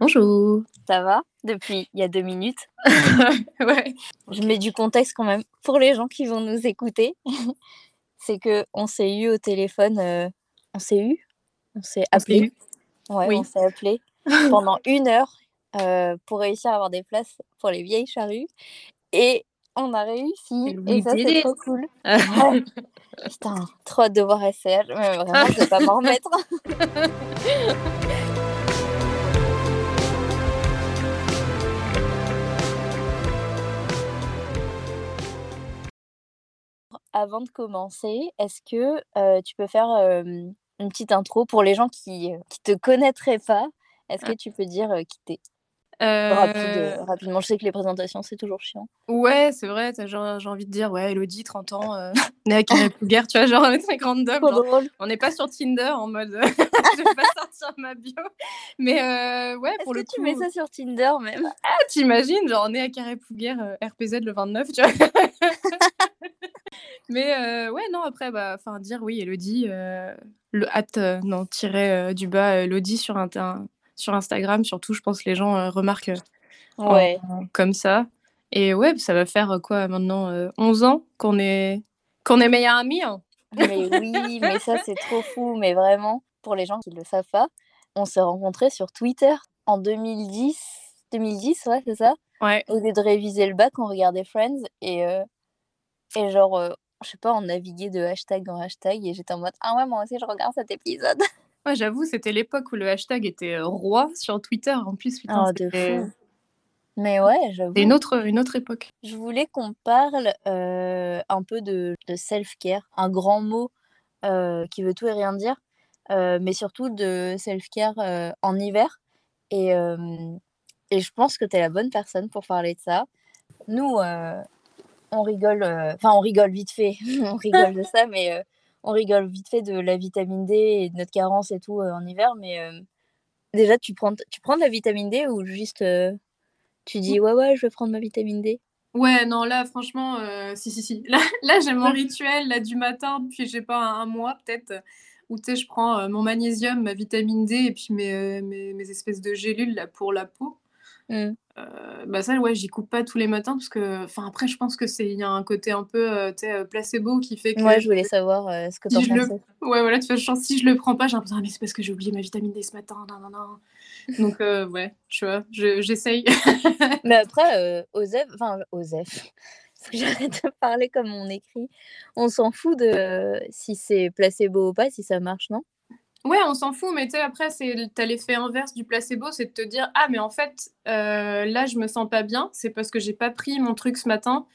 Bonjour. Ça va? Depuis il y a deux minutes. ouais. Je mets du contexte quand même pour les gens qui vont nous écouter. C'est que on s'est eu au téléphone. euh, On s'est eu? On s'est appelé? Ouais, Oui. on s'est appelé pendant une heure euh, pour réussir à avoir des places pour les vieilles charrues. Et on a réussi. Et ça, c'est trop cool. Ouais. Putain, trop hâte de voir SCH. Mais vraiment, je vais pas m'en remettre. Avant de commencer, est-ce que euh, tu peux faire euh, une petite intro pour les gens qui ne te connaîtraient pas? Est-ce que Ah. tu peux dire euh, qui t'es? Rapide, Rapidement, je sais que les présentations, c'est toujours chiant. ouais, c'est vrai, j'ai envie de dire, ouais, Elodie, 30 ans, née à Carré-Pouguer, tu vois, genre un truc random. Trop genre, drôle. on n'est pas sur Tinder en mode, je vais pas sortir ma bio. Mais ouais, Est-ce pour que le tu coup, mets ça sur Tinder même? ah, t'imagines, genre née à Carré-Pouguer, euh, RPZ le 29, tu vois? Mais euh, ouais, non, après, bah, enfin, dire oui, Elodie, euh, le hâte, euh, non, tirer du bas Elodie sur, Inter- sur Instagram, surtout, je pense que les gens euh, remarquent en- Ouais. comme ça. Et ouais, ça va faire euh, quoi maintenant euh, 11 ans qu'on est, qu'on est meilleurs amis. hein. Mais oui, mais ça, c'est trop fou. Mais vraiment, pour les gens qui ne le savent pas, on s'est rencontrés sur Twitter en 2010. 2010, ouais, c'est ça? Ouais. Au lieu de réviser le bac, on regardait Friends et, euh, et genre, euh, je sais pas, on naviguait de hashtag en hashtag et j'étais en mode Ah ouais, moi aussi, je regarde cet épisode. Ouais, j'avoue, c'était l'époque où le hashtag était euh, roi sur Twitter. En plus, putain, Oh, de fou. Mais ouais, j'avoue. une autre, une autre époque. Je voulais qu'on parle euh, un peu de, de self-care, un grand mot euh, qui veut tout et rien dire, euh, mais surtout de self-care en hiver. Et, et je pense que tu es la bonne personne pour parler de ça. Nous, on rigole, euh, enfin on rigole vite fait, on rigole de ça, mais euh, on rigole vite fait de la vitamine D et de notre carence et tout euh, en hiver. Mais déjà, tu prends, tu prends de la vitamine D ou juste tu dis ouais, ouais, je vais prendre ma vitamine D? Ouais, non, là, franchement, euh, si, si, si. Là, là j'ai mon rituel là, du matin depuis, je sais pas, un, un mois peut-être, où tu sais, je prends euh, mon magnésium, ma vitamine D et puis mes, euh, mes, mes espèces de gélules là, pour la peau. Hmm. Euh, bah ça, ouais, j'y coupe pas tous les matins parce que, enfin, après, je pense que c'est, il y a un côté un peu, euh, euh, placebo qui fait que. Moi, je voulais savoir euh, ce que t'en Si le- pensais. Ouais, voilà, tu vois, genre, si je le prends pas, j'ai l'impression, ah, mais c'est parce que j'ai oublié ma vitamine D ce matin, non, non, non. Donc, ouais, tu vois, je- j'essaye. Mais après, Osef, enfin, Osef, faut que j'arrête de parler comme on écrit. On s'en fout de si c'est placebo ou pas, si ça marche, non? Ouais, on s'en fout, mais tu sais, après, c'est, t'as l'effet inverse du placebo, c'est de te dire, ah, mais en fait, euh, là, je me sens pas bien, c'est parce que j'ai pas pris mon truc ce matin,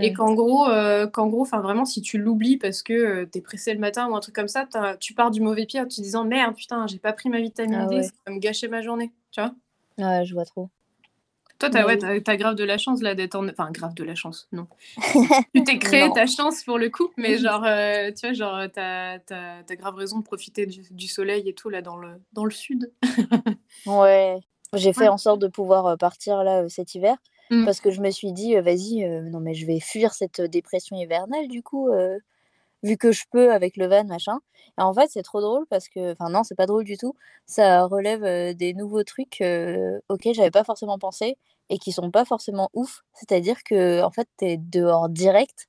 et Hmm. qu'en gros, euh, qu'en gros, enfin, vraiment, si tu l'oublies parce que euh, t'es pressé le matin ou un truc comme ça, tu pars du mauvais pied en te disant, merde, putain, j'ai pas pris ma vitamine Ah D, ouais. ça va me gâcher ma journée, tu vois? Ouais, je vois trop. Toi, t'as, Mais ouais, oui. t'as, t'as grave de la chance là d'être en... Enfin, grave de la chance, non. Tu t'es créé ta chance pour le coup, mais genre, euh, tu vois, genre, t'as, grave raison de profiter du, du soleil et tout là dans le, dans le sud. Ouais. J'ai fait Ouais. en sorte de pouvoir euh, partir là euh, cet hiver Mm. parce que je me suis dit, vas-y, euh, non mais je vais fuir cette dépression hivernale du coup, euh, vu que je peux avec le van, machin. Et en fait, c'est trop drôle parce que, enfin non, c'est pas drôle du tout. Ça relève euh, des nouveaux trucs euh, auxquels j'avais pas forcément pensé et qui sont pas forcément ouf. C'est-à-dire que en fait, t'es dehors direct,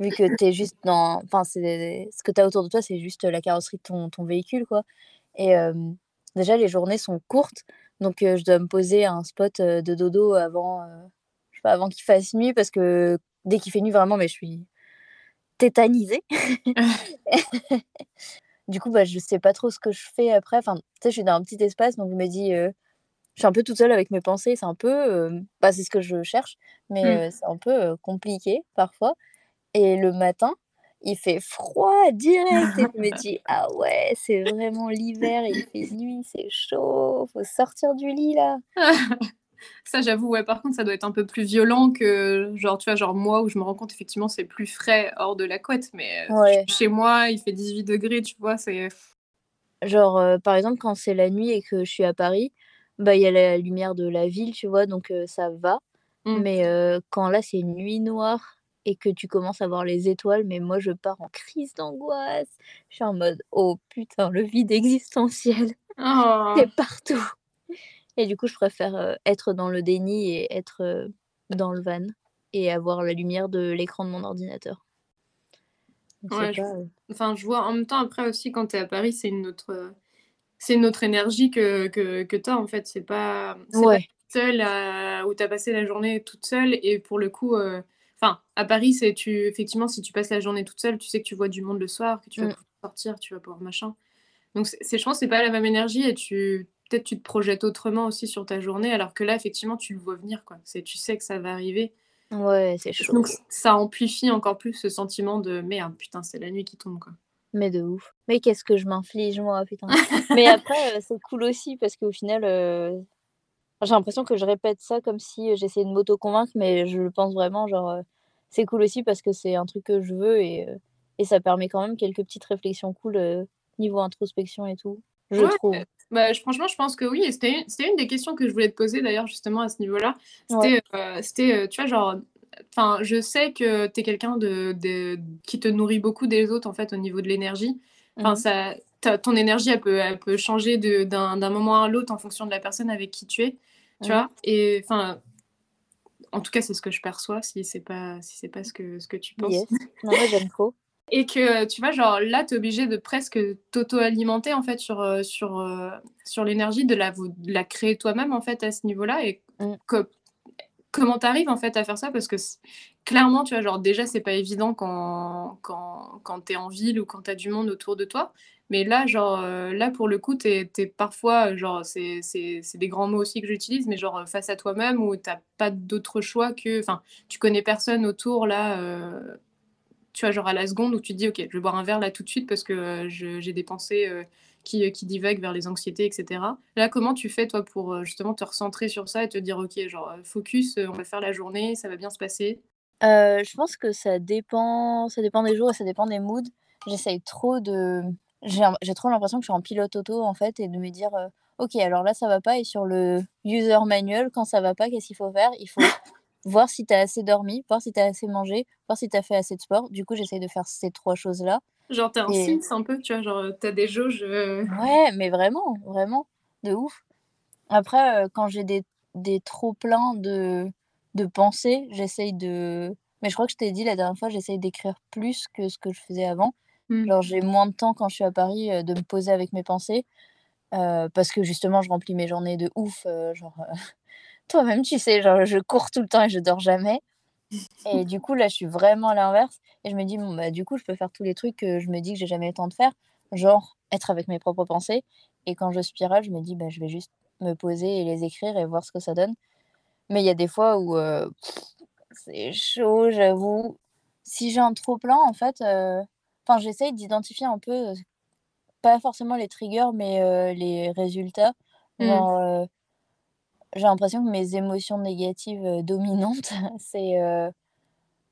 vu que t'es juste dans, enfin ce que t'as autour de toi, c'est juste la carrosserie de ton, ton véhicule, quoi. Et euh, déjà, les journées sont courtes, donc je dois me poser à un spot de dodo avant, je sais pas, avant qu'il fasse nuit parce que dès qu'il fait nuit, vraiment, mais je suis tétanisée. Du coup, bah, je sais pas trop ce que je fais après. Enfin, tu sais, je suis dans un petit espace, donc je me dis, euh, je suis un peu toute seule avec mes pensées. C'est un peu, euh, bah, c'est ce que je cherche, mais Mm. euh, c'est un peu euh, compliqué parfois. Et le matin, il fait froid direct et je me dis, ah ouais, c'est vraiment l'hiver, il fait nuit, c'est chaud, faut sortir du lit là. Ça, j'avoue, ouais, par contre, ça doit être un peu plus violent que, genre, tu vois, genre moi, où je me rends compte, effectivement, c'est plus frais hors de la couette, mais euh, Ouais. chez moi, il fait 18 degrés, tu vois, c'est... Genre, euh, par exemple, quand c'est la nuit et que je suis à Paris, bah, il y a la lumière de la ville, tu vois, donc euh, ça va. Mm. Mais euh, quand là, c'est nuit noire et que tu commences à voir les étoiles, mais moi, je pars en crise d'angoisse. Je suis en mode, oh putain, le vide existentiel, Oh. c'est partout. Et du coup, je préfère, être dans le déni et être, dans le van et avoir la lumière de l'écran de mon ordinateur. Ouais, je enfin, je vois en même temps, après aussi, quand tu es à Paris, c'est une autre, c'est une autre énergie que que que tu as, en fait. C'est pas seule à où tu as passé la journée toute seule et pour le coup, enfin, à Paris, c'est tu effectivement, si tu passes la journée toute seule, tu sais que tu vois du monde le soir, que tu vas Mmh. pouvoir sortir, tu vas pouvoir machin. Donc c'est c'est je pense, c'est pas la même énergie et tu peut-être tu te projettes autrement aussi sur ta journée alors que là, effectivement, tu le vois venir, quoi. C'est tu sais que ça va arriver. Ouais, c'est chaud. Donc ça amplifie encore plus ce sentiment de: «Merde, putain, c'est la nuit qui tombe, quoi». Mais de ouf. Mais qu'est-ce que je m'inflige moi, putain. Mais après, heu, c'est cool aussi parce qu'au final, heu, j'ai l'impression que je répète ça comme si, j'essayais de m'auto-convaincre, mais je le pense vraiment, genre, c'est cool aussi parce que c'est un truc que je veux et et ça permet quand même quelques petites réflexions cool, niveau introspection et tout, je Ouais, trouve. Bah, je franchement, je pense que oui et c'était une c'était une des questions que je voulais te poser d'ailleurs justement à ce niveau-là. Ouais. C'était, c'était, heu, tu vois, genre, enfin, je sais que tu es quelqu'un de de qui te nourrit beaucoup des autres, en fait, au niveau de l'énergie. Enfin, mh. ça ton énergie, elle peut elle peut changer de d'un d'un moment à l'autre en fonction de la personne avec qui tu es, tu vois? Et enfin en tout cas, c'est ce que je perçois, si c'est pas si c'est pas ce que ce que tu penses. Yes. Non, j'aime trop. Et que, tu vois, genre, là, tu es obligé de presque t'auto-alimenter, en fait, sur, heu sur, heu, sur l'énergie, de la v de la créer toi-même, en fait, à ce niveau-là et Mmh. co comment tu arrives, en fait, à faire ça? Parce que clairement, tu vois, genre, déjà, c'est pas évident quand quand quand tu es en ville ou quand tu as du monde autour de toi. Mais là, genre, là, pour le coup, tu es parfois, genre, c'est des grands mots aussi que j'utilise, mais genre, face à toi-même où tu as pas d'autre choix que enfin, tu connais personne autour là, tu vois, genre, à la seconde où tu te dis: «OK, je vais boire un verre là tout de suite parce que, je j'ai des pensées, heu, qui, heu, qui divaguent vers les anxiétés et cetera». Là, comment tu fais toi pour, justement te recentrer sur ça et te dire: «OK, genre, focus, on va faire la journée, ça va bien se passer»? Je pense que ça dépend ça dépend des jours et ça dépend des moods. J'essaye trop de j'ai trop l'impression que je suis en pilote auto, en fait et de me dire, «OK, alors là, ça va pas» et sur le user manual, quand ça va pas, qu'est-ce qu'il faut faire? Il faut voir si tu as assez dormi, voir si tu as assez mangé, voir si tu as fait assez de sport. Du coup, j'essaye de faire ces 3 choses-là Genre, tu es un et Sims un peu, tu vois? Genre, heu, tu as des jauges, heu ouais, mais vraiment, vraiment, de ouf. Après, heu, quand j'ai des des trop pleins de de pensées, j'essaye de mais je crois que je t'ai dit la dernière fois, j'essaye d'écrire plus que ce que je faisais avant. Mmh. Genre, j'ai moins de temps quand je suis à Paris, heu, de me poser avec mes pensées, parce que justement, je remplis mes journées de ouf, genre, toi-même tu sais, genre, je cours tout le temps et je dors jamais et du coup, là, je suis vraiment à l'inverse et je me dis: «Bon, bah, du coup, je peux faire tous les trucs que je me dis que j'ai jamais le temps de faire», genre être avec mes propres pensées et quand je spirale, je me dis: «Bah, je vais juste me poser et les écrire et voir ce que ça donne». Mais il y a des fois où, heu, c'est chaud, j'avoue. Si j'ai un trop plein, en fait, enfin, j'essaye d'identifier un peu, heu, pas forcément les triggers, mais les résultats. Mmh. Genre, j'ai l'impression que mes émotions négatives, dominantes, c'est,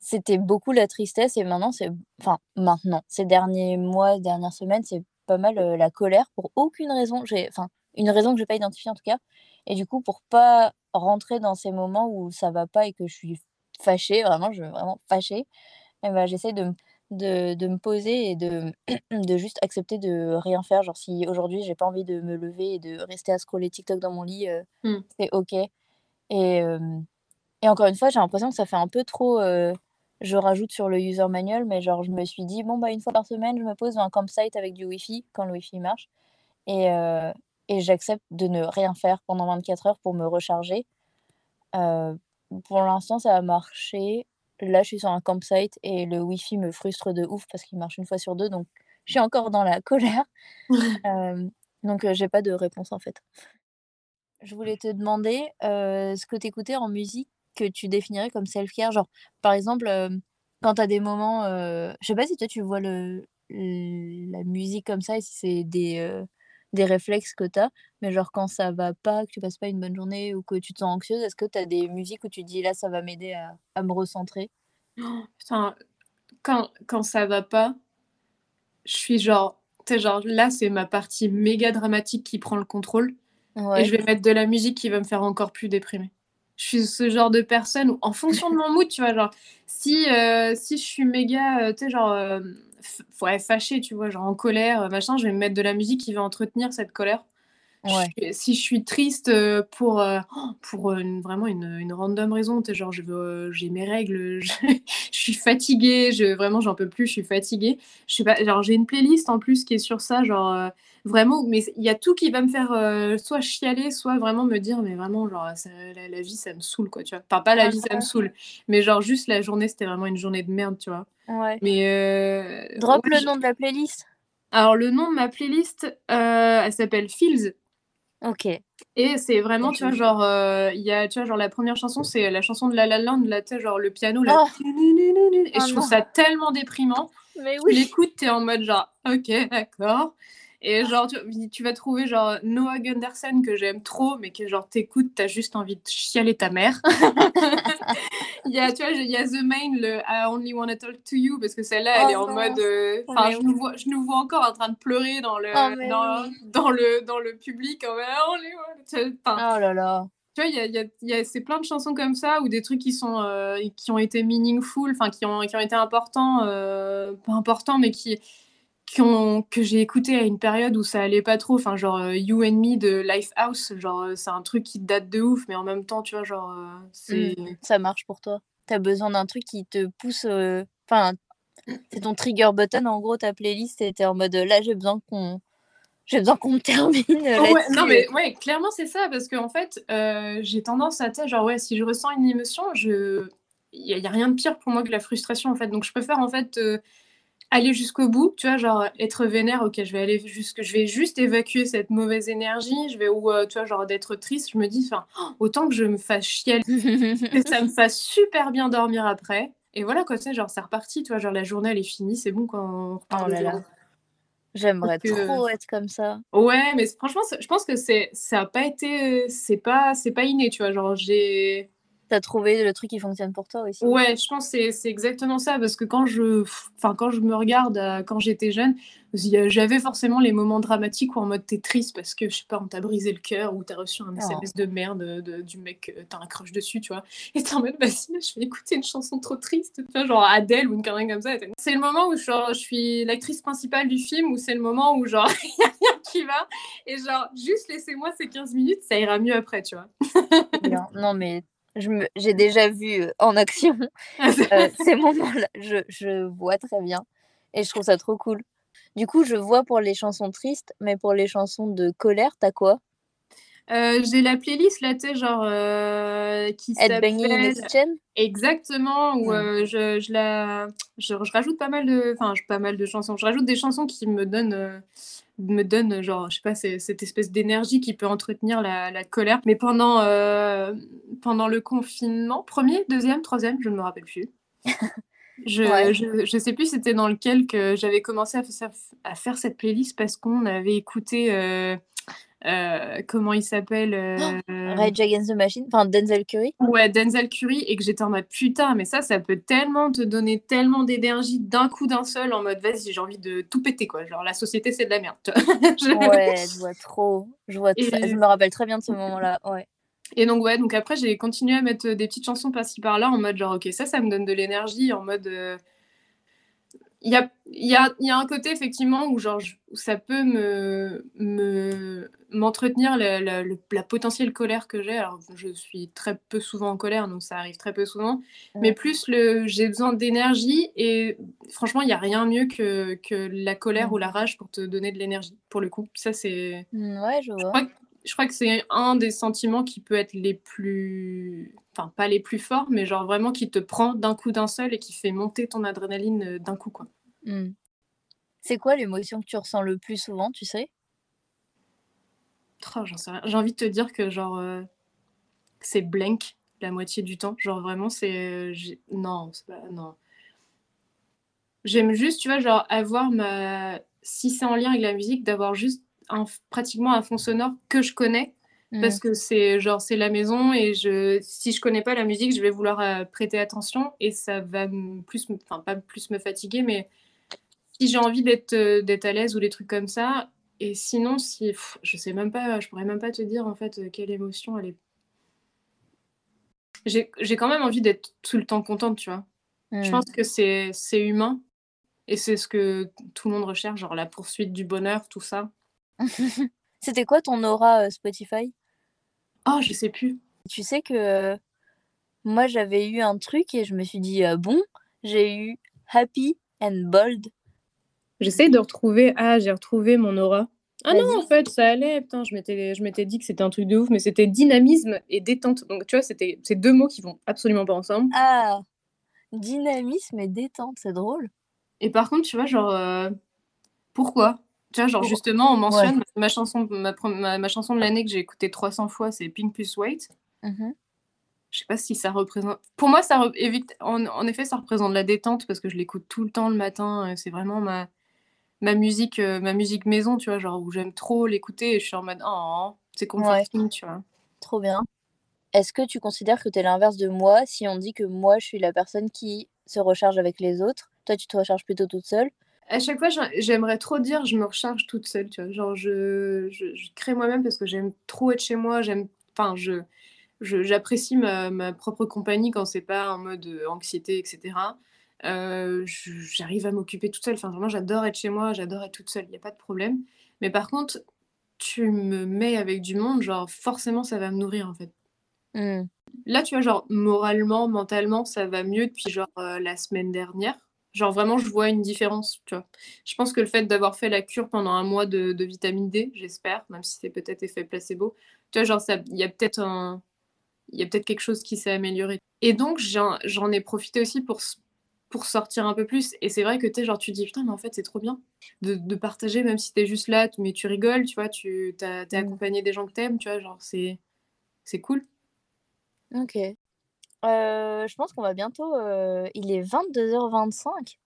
c'était beaucoup la tristesse et maintenant c'est enfin, maintenant, ces derniers mois, dernières semaines, c'est pas mal, la colère pour aucune raison. J'ai enfin, une raison que j'ai pas identifiée en tout cas et du coup, pour pas rentrer dans ces moments où ça va pas et que je suis fâchée, vraiment, je vraiment fâchée et bah, j'essaie de de de me poser et de de juste accepter de rien faire. Genre si aujourd'hui j'ai pas envie de me lever et de rester à scroller TikTok dans mon lit, heu, Mmh. c'est OK et et encore une fois, j'ai l'impression que ça fait un peu trop, heu, je rajoute sur le user manual, mais genre je me suis dit: «Bon, bah, une fois par semaine, je me pose dans un campsite avec du wifi quand le wifi marche et heu et j'accepte de ne rien faire pendant 24 heures pour me recharger». Pour l'instant, ça a marché. Là, je suis sur un campsite et le wifi me frustre de ouf parce qu'il marche une fois sur 2, donc je suis encore dans la colère. Donc j'ai pas de réponse, en fait. Je voulais te demander, ce que tu écoutais en musique que tu définirais comme self-care? Genre, par exemple, quand tu as des moments, je sais pas si toi tu vois le la musique comme ça et si c'est des, des réflexes que tu as, mais genre quand ça va pas, que tu passes pas une bonne journée ou que tu te sens anxieuse, est-ce que tu as des musiques où tu dis: «Là, ça va m'aider à à me recentrer»? Putain, quand quand ça va pas, je suis genre, tu genre, là, c'est ma partie méga dramatique qui prend le contrôle et je vais mettre de la musique qui va me faire encore plus déprimer. Je suis ce genre de personne où en fonction de mon mood, tu vois, genre, si, heu, si je suis méga, heu, tu sais, genre, f ouais, fâchée, tu vois, genre en colère, machin, je vais me mettre de la musique qui va entretenir cette colère. Ouais. Je si je suis triste, heu, pour, heu, pour, heu, une vraiment une, une random raison, genre j'ai mes règles, je je suis fatiguée, je vraiment j'en peux plus, je suis fatiguée. Je sais pas, genre j'ai une playlist en plus qui est sur ça, genre, vraiment mais il y a tout qui va me faire, soit chialer, soit vraiment me dire: «Mais vraiment genre ça la la vie ça me saoule quoi», tu vois? Enfin pas la vie ça me saoule, mais genre juste la journée c'était vraiment une journée de merde, tu vois? Ouais. Mais, Drop ouais le nom de la playlist. alors le nom de ma playlist, elle s'appelle Feels. OK. Et c'est vraiment, tu vois, genre, heu, il y a tu vois, genre la 1re chanson, c'est la chanson de La La Land, là, tu sais, genre le piano là Oh! et Oh je trouve non! ça tellement déprimant. Mais Tu oui! l'écoutes, tu es en mode genre: «OK, d'accord» et genre tu tu vas trouver genre Noah Gundersen que j'aime trop, mais que genre tu écoutes, tu as juste envie de chialer ta mère. Il y a tu vois, il y a The Maine, le I Only Wanna Talk to You parce que celle-là, elle Oh est en non! mode, enfin Mais je nous vois je nous vois encore en train de pleurer dans Oh le mais dans oui! dans le dans le public en mode Oh là là! tu vois, il y a y a y a c'est plein de chansons comme ça ou des trucs qui sont, heu, qui ont été meaningful, enfin qui ont qui ont été importants, heu, pas importants, mais qui qui ont que j'ai écouté à une période où ça allait pas trop, enfin genre, heu, You and Me de Lifehouse, genre, heu, c'est un truc qui date de ouf, mais en même temps, tu vois, genre, Mmh. c'est Ça marche pour toi. Tu as besoin d'un truc qui te pousse, heu, enfin, c'est ton trigger button en gros ta playlist et tu es en mode, «Là j'ai besoin qu'on j'ai besoin qu'on me termine, Ouais, non là-dessus, heu». mais ouais, clairement c'est ça parce qu'en fait, heu, j'ai tendance à genre ouais, si je ressens une émotion, je il y y a rien de pire pour moi que la frustration en fait, donc je préfère en fait, aller jusqu'au bout, tu vois? Genre être vénère, OK, je vais aller jusque je vais juste évacuer cette mauvaise énergie, je vais ou, heu, tu vois, genre d'être triste, je me dis enfin: «Autant que je me fasse chialer, que ça me fasse super bien dormir après» et voilà quoi, tu sais, genre c'est reparti, tu vois? Genre la journée elle est finie, c'est bon quoi, on repart Oh là là. 0. Parce J'aimerais que trop être comme ça. ouais, mais franchement, je pense que c'est ça a pas été c'est pas c'est pas inné, tu vois? Genre j'ai Tu as trouvé le truc qui fonctionne pour toi aussi. Ouais, je pense c'est c'est exactement ça parce que quand je enfin quand je me regarde, heu, quand j'étais jeune, a j'avais forcément les moments dramatiques où en mode tu es triste parce que je sais pas, on t'a brisé le cœur ou tu as reçu un Oh. SMS de merde, heu, de du mec, heu, tu as un crush dessus, tu vois? Et tu es en mode: «Vas-y, là, je vais écouter une chanson trop triste», tu vois? Genre Adèle ou une connerie comme ça. C'est le moment où genre je suis l'actrice principale du film, où c'est le moment où genre il y a rien qui va et genre juste laissez-moi ces 15 minutes, ça ira mieux après, tu vois? Bien. Non mais j'ai déjà vu, heu, en action, heu, ces moments-là, je je vois très bien et je trouve ça trop cool. Du coup, je vois pour les chansons tristes, mais pour les chansons de colère, tu as quoi? Heu, j'ai la playlist là, tu sais, genre, heu, qui s'appelle exactement, où, heu, je je la je je rajoute pas mal de enfin, pas mal de chansons, je rajoute des chansons qui me donnent, me donnent, genre, je sais pas, ce cette espèce d'énergie qui peut entretenir la la colère. Mais pendant, heu, pendant le confinement, 1er, 2e, 3e, je ne me rappelle plus. Je Ouais. je je sais plus c'était dans lequel que j'avais commencé à faire cette playlist parce qu'on avait écouté, heu heu, comment il s'appelle, hem? Rage Against the Machine, enfin Denzel Curry? Ouais, Denzel Curry et que j'étais en mode: «Putain, mais ça, ça peut tellement te donner tellement d'énergie d'un coup, d'un seul», en mode: «Vas-y, j'ai envie de tout péter quoi, genre la société c'est de la merde»? Je Ouais, je vois trop, je vois tr je et me rappelle très bien de ce moment-là, ouais. et donc ouais, donc après j'ai continué à mettre, heu, des petites chansons par-ci par-là en mode genre: «OK, ça, ça me donne de l'énergie», en mode, heu il y a y a y a un côté effectivement où genre où ça peut me me m'entretenir la la le la potentielle colère que j'ai. Alors je suis très peu souvent en colère, donc ça arrive très peu souvent, mais plus le j'ai besoin d'énergie et franchement, il y a rien mieux que que la colère ou la rage pour te donner de l'énergie, pour le coup. Ça c'est Mmh, ouais, je je vois. crois je crois que c'est un des sentiments qui peut être les plus enfin pas les plus forts, mais genre vraiment qui te prend d'un coup, d'un seul et qui fait monter ton adrénaline, heu, d'un coup, quoi. Mmh. C'est quoi l'émotion que tu ressens le plus souvent, tu sais? J'en sais rien. J'ai envie de te dire que genre, heu, c'est blank la moitié du temps. Genre vraiment c'est, j'ai non, c'est pas non. J'aime juste, tu vois, genre avoir ma si c'est en lien avec la musique, d'avoir juste un pratiquement un fond sonore que je connais Mmh. parce que c'est genre c'est la maison et je si je connais pas la musique, je vais vouloir, heu, prêter attention et ça va plus me enfin pas plus me fatiguer, mais si j'ai envie d'être, heu, d'être à l'aise ou des trucs comme ça et sinon si je sais même pas, je pourrais même pas te dire en fait, heu, quelle émotion elle est j'ai quand même envie d'être tout le temps contente, tu vois? Je Mmh. pense que c'est humain et c'est ce que tout le monde recherche, genre la poursuite du bonheur, tout ça. C'était quoi ton aura, Spotify? Oh, je sais plus. Tu sais que, moi j'avais eu un truc et je me suis dit: bon?» j'ai eu happy and bold. J'essaie de retrouver ah, j'ai retrouvé mon aura. Ah non, en fait, ça allait, putain, je m'étais je m'étais dit que c'était un truc de ouf, mais c'était dynamisme et détente. Donc tu vois, c'était c'est deux mots qui vont absolument pas ensemble. Ah! Dynamisme et détente, c'est drôle. Et par contre, tu vois, genre, pourquoi? Tu vois, genre, justement, on mentionne ma chanson ma ma chanson de l'année que j'ai écoutée 300 fois, c'est Pink Plus White. Mmh Je sais pas si ça représente pour moi, ça évite en en effet, ça représente la détente parce que je l'écoute tout le temps le matin, c'est vraiment ma ma musique, ma musique maison, tu vois? Genre où j'aime trop l'écouter et je suis en mode: «Oh», c'est comforting, tu vois? Trop bien. Est-ce que tu considères que tu es l'inverse de moi si on dit que moi, je suis la personne qui se recharge avec les autres? Toi, tu te recharges plutôt toute seule? À chaque fois, j'aimerais trop dire: «Je me recharge toute seule», tu vois? Genre je je je crée moi-même parce que j'aime trop être chez moi, j'aime enfin je je j'apprécie ma ma propre compagnie quand c'est pas en mode, anxiété et cetera. Heu, j'arrive à m'occuper toute seule, enfin vraiment j'adore être chez moi, j'adore être toute seule, il y a pas de problème. Mais par contre, tu me mets avec du monde, genre forcément ça va me nourrir, en fait. Mmh. Là, tu vois, genre mentalement, mentalement, ça va mieux depuis genre, la semaine dernière. Genre vraiment, je vois une différence, tu vois? Je pense que le fait d'avoir fait la cure pendant un mois de de vitamine D, j'espère, même si c'est peut-être effet placebo, tu vois, genre il y a peut-être un il y a peut-être quelque chose qui s'est amélioré et donc j'en ai profité aussi pour pour sortir un peu plus et c'est vrai que, tu genre tu dis: «Putain, mais en fait, c'est trop bien de de partager même si tu es juste là, mais tu rigoles», tu vois? Tu tu as tu es Mmh. accompagné des gens que tu aimes, tu vois? Genre c'est c'est cool. OK. Heu, je pense qu'on va bientôt, heu il est 22:25.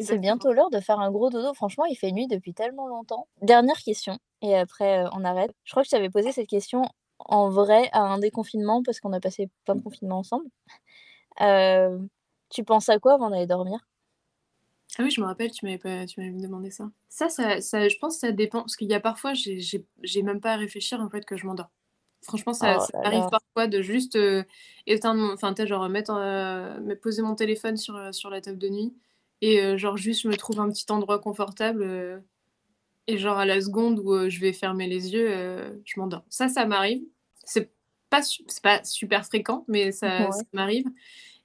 C'est Exactement. bientôt l'heure de faire un gros dodo. Franchement, il fait nuit depuis tellement longtemps. Dernière question et après, heu, on arrête. Je crois que je t'avais posé cette question en vrai à un déconfinement parce qu'on a passé plein de confinements ensemble. Tu penses à quoi avant d'aller dormir? Ah oui, je me rappelle, tu m'avais pas tu m'avais demandé ça. Ça ça ça je pense que ça dépend parce qu'il y a parfois, j'ai j'ai j'ai même pas à réfléchir, en fait, que je m'endors. Franchement, ça Oh ça là là. parfois de juste, heu, éteindre mon enfin, tu genre mettre, me poser mon téléphone sur, heu, sur la table de nuit et genre juste je me trouve un petit endroit confortable, et genre à la seconde où, je vais fermer les yeux, je m'endors. Ça, ça m'arrive. C'est pas su pas super fréquent, mais ça m'arrive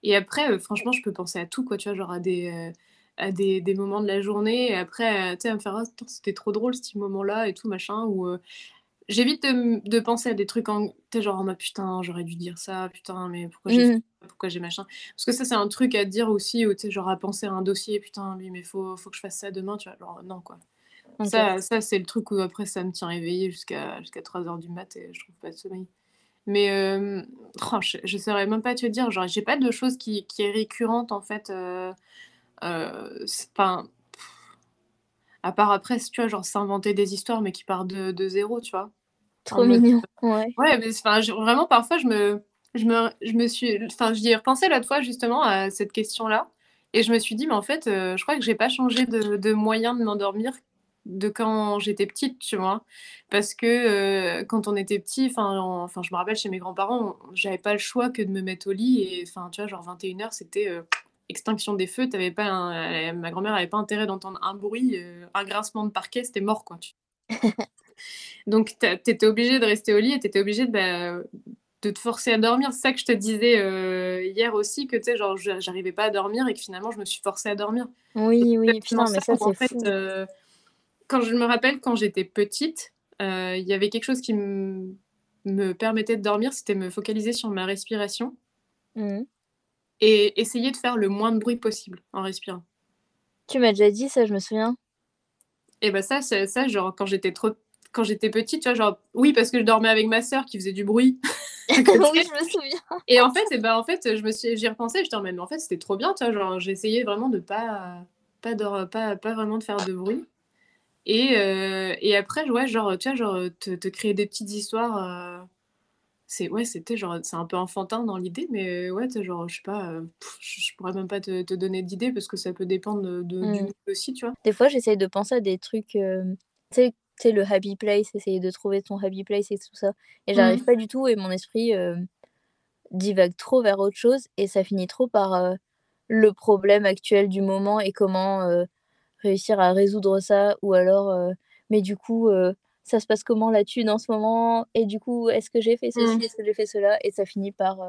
et après, franchement, je peux penser à tout, quoi, tu vois? Genre à des, heu, à des des moments de la journée et après, tu sais, à me faire: «Oh, attends, c'était trop drôle ce petit moment-là et tout machin» ou j'évite de penser à des trucs en tu sais, genre en mode: «Putain, j'aurais dû dire ça, putain, mais pourquoi j'ai Mmh. Pourquoi j'ai machin?» parce que ça, c'est un truc à dire aussi où tu genre à penser à un dossier: «Putain, oui, mais faut faut que je fasse ça demain», tu vois? Genre non, quoi. Ça ça, c'est le truc où après ça me tient éveillée jusqu'à jusqu'à 3:00 du mat et je trouve pas de sommeil. Mais roh, je je saurais même pas te dire, genre j'ai pas de choses qui qui est récurrente, en fait, heu heu, s enfin, à part après, tu vois, genre s'inventer des histoires mais qui partent de de 0, tu vois? Trop mignon, ouais. ouais, mais enfin, vraiment parfois je me je me je me suis enfin, j'y ai repensé l'autre fois justement à cette question-là et je me suis dit: «Mais en fait, heu, je crois que j'ai pas changé de de moyen de m'endormir de quand j'étais petite», tu vois? Parce que, heu, quand on était petit, enfin je me rappelle chez mes grands-parents, j'avais pas le choix que de me mettre au lit et enfin, tu vois, genre 21:00 c'était, heu, extinction des feux, avais pas un ma grand-mère avait pas intérêt d'entendre un bruit, heu, un grincement de parquet, c'était mort, quoi, tu donc tu étais obligée de rester au lit et tu étais obligée de, bah, de te forcer à dormir. C'est ça que je te disais, heu, hier aussi que, tu sais, genre j'a j'arrivais pas à dormir et que finalement je me suis forcée à dormir. Oui, oui, putain, mais ça ça, c'est fait, fou. heu, quand je me rappelle quand j'étais petite, heu, il y avait quelque chose qui me permettait de dormir, c'était me focaliser sur ma respiration Mmh mh. et essayer de faire le moins de bruit possible en respirant. Tu m'as déjà dit ça, je me souviens. Et bah, ça c'est ça, genre quand j'étais trop quand j'étais petite, tu vois, genre oui, parce que je dormais avec ma sœur qui faisait du bruit Oui, je me souviens. et en fait et bah, en fait, je me suis j'y ai repensé, j'étais en mode: «Mais en fait, c'était trop bien», tu vois? Genre j'essayais vraiment de pas pas dor pas pas vraiment de faire de bruit et heu et après, ouais, genre, tu vois, genre, te te créer des petites histoires, heu, c'est ouais, c'était genre c'est un peu enfantin dans l'idée, mais ouais, tu genre, je sais pas, heu, je je pourrais même pas te te donner d'idées parce que ça peut dépendre de de du mood aussi, tu vois? Des fois, j'essaye de penser à des trucs, tu sais sais, le happy place, essayer de trouver ton happy place et tout ça et j'arrive Mmh. pas du tout et mon esprit, divague trop vers autre chose et ça finit trop par, le problème actuel du moment et comment, réussir à résoudre ça ou alors, mais du coup, ça se passe comment la thune en ce moment? Et du coup, est-ce que j'ai fait ceci? Mmh. Est-ce que j'ai fait cela? Et ça finit par,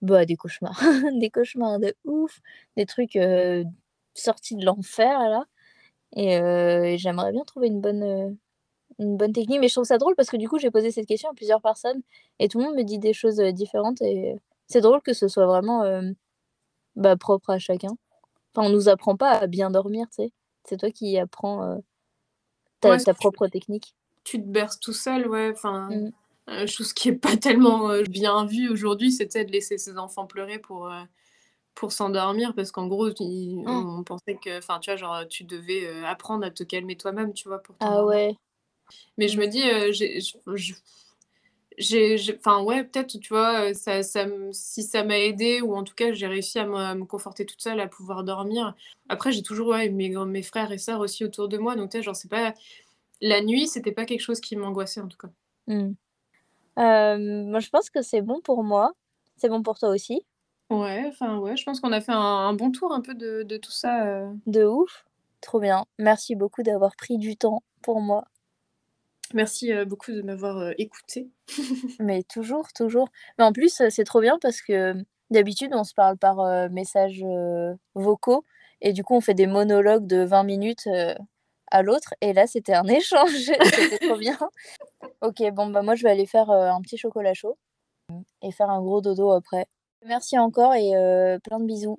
bah, des cauchemars. Des cauchemars de ouf, des trucs, sortis de l'enfer là et heu, et j'aimerais bien trouver une bonne, heu, une bonne technique. Mais je trouve ça drôle parce que du coup, j'ai posé cette question à plusieurs personnes et tout le monde me dit des choses, heu, différentes et c'est drôle que ce soit vraiment, hem, bah, propre à chacun. Enfin, on nous apprend pas à bien dormir, tu sais? C'est toi qui apprends, heu, ta Ouais, ta tu propre technique. tu te berces tout seul, ouais, enfin, Mmh. heu, chose qui est pas tellement, heu, bien vue aujourd'hui, c'est, tu sais, de laisser ses enfants pleurer pour, heu, pour s'endormir parce qu'en gros, ils on pensait que enfin, tu vois, genre, tu devais, heu, apprendre à te calmer toi-même, tu vois, pour Ah ouais. Mais je Mmh. me dis, heu, j'ai enfin, ouais, peut-être, tu vois, heu, ça si ça m'a aidée ou en tout cas, j'ai réussi à me conforter toute seule, à pouvoir dormir. Après, j'ai toujours, ouais, mes mes frères et sœurs aussi autour de moi, donc tu sais, genre, c'est pas la nuit, c'était pas quelque chose qui m'angoissait, en tout cas. Mmh. Moi, je pense que c'est bon pour moi. C'est bon pour toi aussi? Ouais, enfin, ouais, je pense qu'on a fait un un bon tour un peu de de tout ça, heu. De ouf, trop bien. Merci beaucoup d'avoir pris du temps pour moi. Merci, heu, beaucoup de m'avoir, heu, écoutée. Mais toujours, toujours. Mais en plus, c'est trop bien parce que, d'habitude, on se parle par, messages, vocaux et du coup, on fait des monologues de 20 minutes, à l'autre et là, c'était un échange c'était trop bien. OK, bon, bah, moi, je vais aller faire, un petit chocolat chaud et faire un gros dodo après. Merci encore et heu, plein de bisous.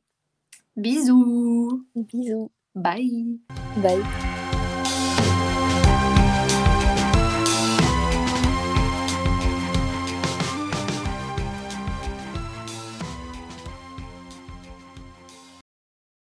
Bisous. Bisous. Bye. Bye.